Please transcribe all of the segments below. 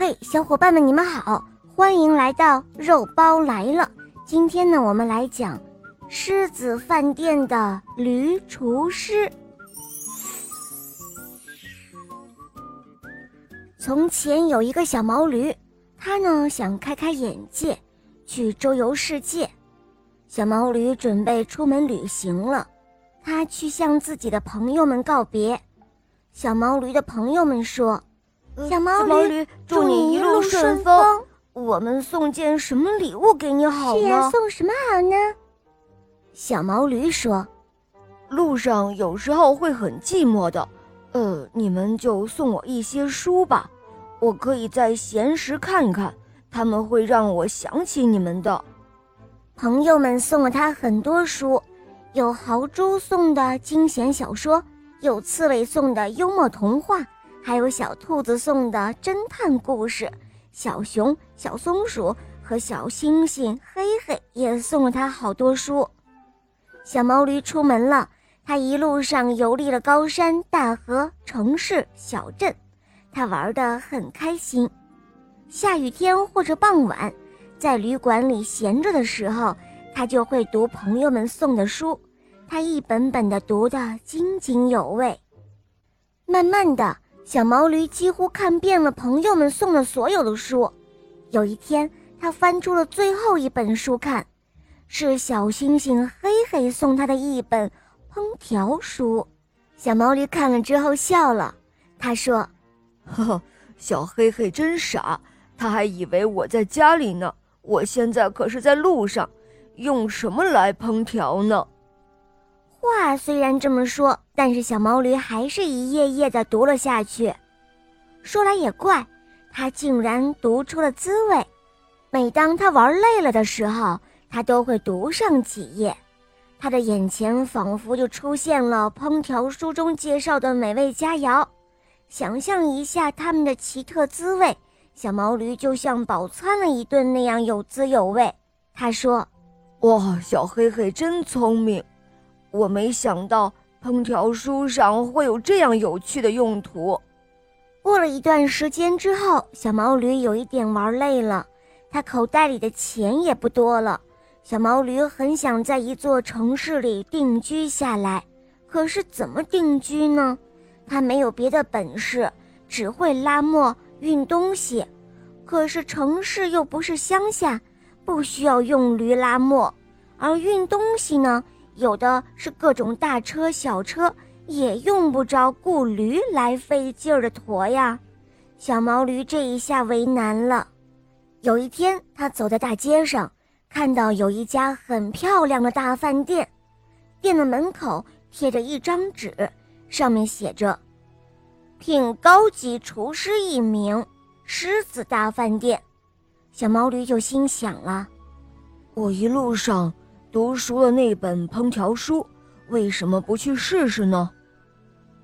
嘿，小伙伴们，你们好，欢迎来到肉包来了。今天呢，我们来讲狮子饭店的驴厨师。从前有一个小毛驴，它呢想开开眼界，去周游世界。小毛驴准备出门旅行了，它去向自己的朋友们告别。小毛驴的朋友们说。小毛驴，祝你一路顺风。我们送件什么礼物给你好呢？是呀，送什么好呢？小毛驴说：“路上有时候会很寂寞的，呃，你们就送我一些书吧，我可以在闲时看看，他们会让我想起你们的。”朋友们送了他很多书，有豪猪送的惊险小说，有刺猬送的幽默童话。还有小兔子送的侦探故事，小熊、小松鼠和小猩猩黑黑也送了他好多书。小毛驴出门了，他一路上游历了高山、大河、城市、小镇，他玩得很开心。下雨天或者傍晚，在旅馆里闲着的时候，他就会读朋友们送的书，他一本本的读得津津有味。慢慢的。小毛驴几乎看遍了朋友们送的所有的书。有一天，他翻出了最后一本书看，是小星星黑黑送他的一本烹调书。小毛驴看了之后笑了，他说：“呵呵，小黑黑真傻，他还以为我在家里呢。我现在可是在路上，用什么来烹调呢？”话虽然这么说，但是小毛驴还是一页页的读了下去。说来也怪，他竟然读出了滋味。每当他玩累了的时候，他都会读上几页。他的眼前仿佛就出现了烹调书中介绍的美味佳肴。想象一下它们的奇特滋味，小毛驴就像饱餐了一顿那样有滋有味。他说：“哇，小黑黑真聪明。”我没想到烹调书上会有这样有趣的用途。过了一段时间之后，小毛驴有一点玩累了，它口袋里的钱也不多了。小毛驴很想在一座城市里定居下来，可是怎么定居呢？它没有别的本事，只会拉磨、运东西。可是城市又不是乡下，不需要用驴拉磨，而运东西呢？有的是各种大车小车，也用不着雇驴来费劲儿的驮呀。小毛驴这一下为难了。有一天，他走在大街上，看到有一家很漂亮的大饭店，店的门口贴着一张纸，上面写着：“聘高级厨师一名，狮子大饭店。”小毛驴就心想了：“我一路上……”读熟了那本烹调书，为什么不去试试呢？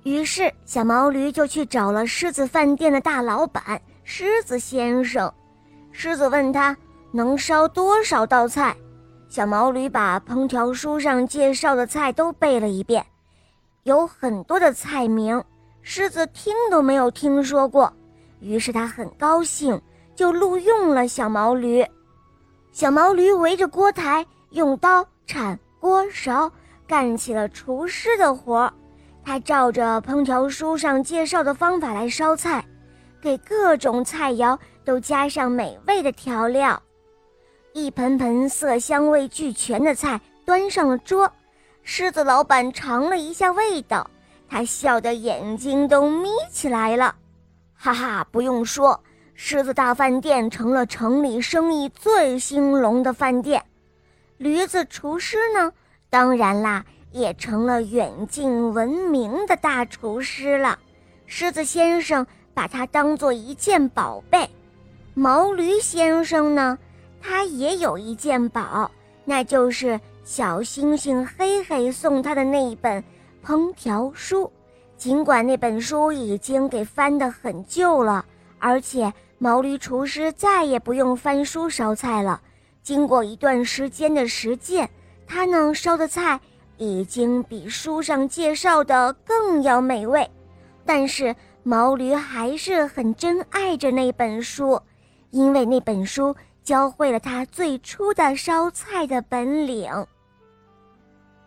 于是小毛驴就去找了狮子饭店的大老板狮子先生。狮子问他能烧多少道菜，小毛驴把烹调书上介绍的菜都背了一遍，有很多的菜名，狮子听都没有听说过。于是他很高兴，就录用了小毛驴。小毛驴围着锅台。用刀铲锅勺，干起了厨师的活儿。他照着烹调书上介绍的方法来烧菜，给各种菜肴都加上美味的调料。一盆盆色香味俱全的菜端上了桌，狮子老板尝了一下味道，他笑得眼睛都眯起来了。哈哈，不用说，狮子大饭店成了城里生意最兴隆的饭店。驴子厨师呢？当然啦，也成了远近闻名的大厨师了。狮子先生把它当做一件宝贝。毛驴先生呢？他也有一件宝，那就是小星星黑黑送他的那一本烹调书。尽管那本书已经给翻得很旧了，而且毛驴厨师再也不用翻书烧菜了。经过一段时间的实践，他呢烧的菜已经比书上介绍的更要美味。但是毛驴还是很珍爱着那本书，因为那本书教会了他最初的烧菜的本领。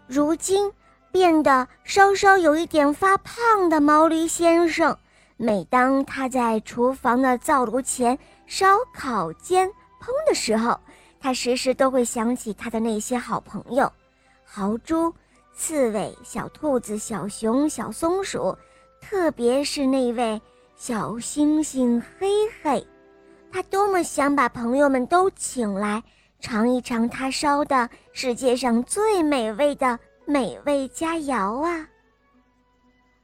如今变得稍稍有一点发胖的毛驴先生，每当他在厨房的灶炉前烧烤煎烹的时候，他时时都会想起他的那些好朋友：豪猪、刺猬、小兔子、小熊、小松鼠。特别是那位小星星黑黑，他多么想把朋友们都请来尝一尝他烧的世界上最美味的美味佳肴啊！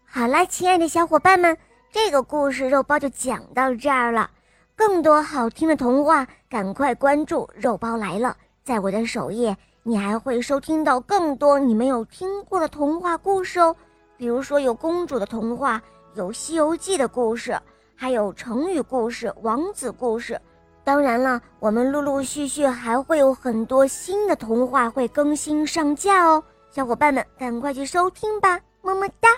好了，亲爱的小伙伴们，这个故事肉包就讲到这儿了。更多好听的童话，赶快关注“肉包来了”。在我的首页，你还会收听到更多你没有听过的童话故事哦。比如说有公主的童话，有《西游记》的故事，还有成语故事、王子故事。当然了，我们陆陆续续还会有很多新的童话会更新上架哦，小伙伴们赶快去收听吧，么么哒。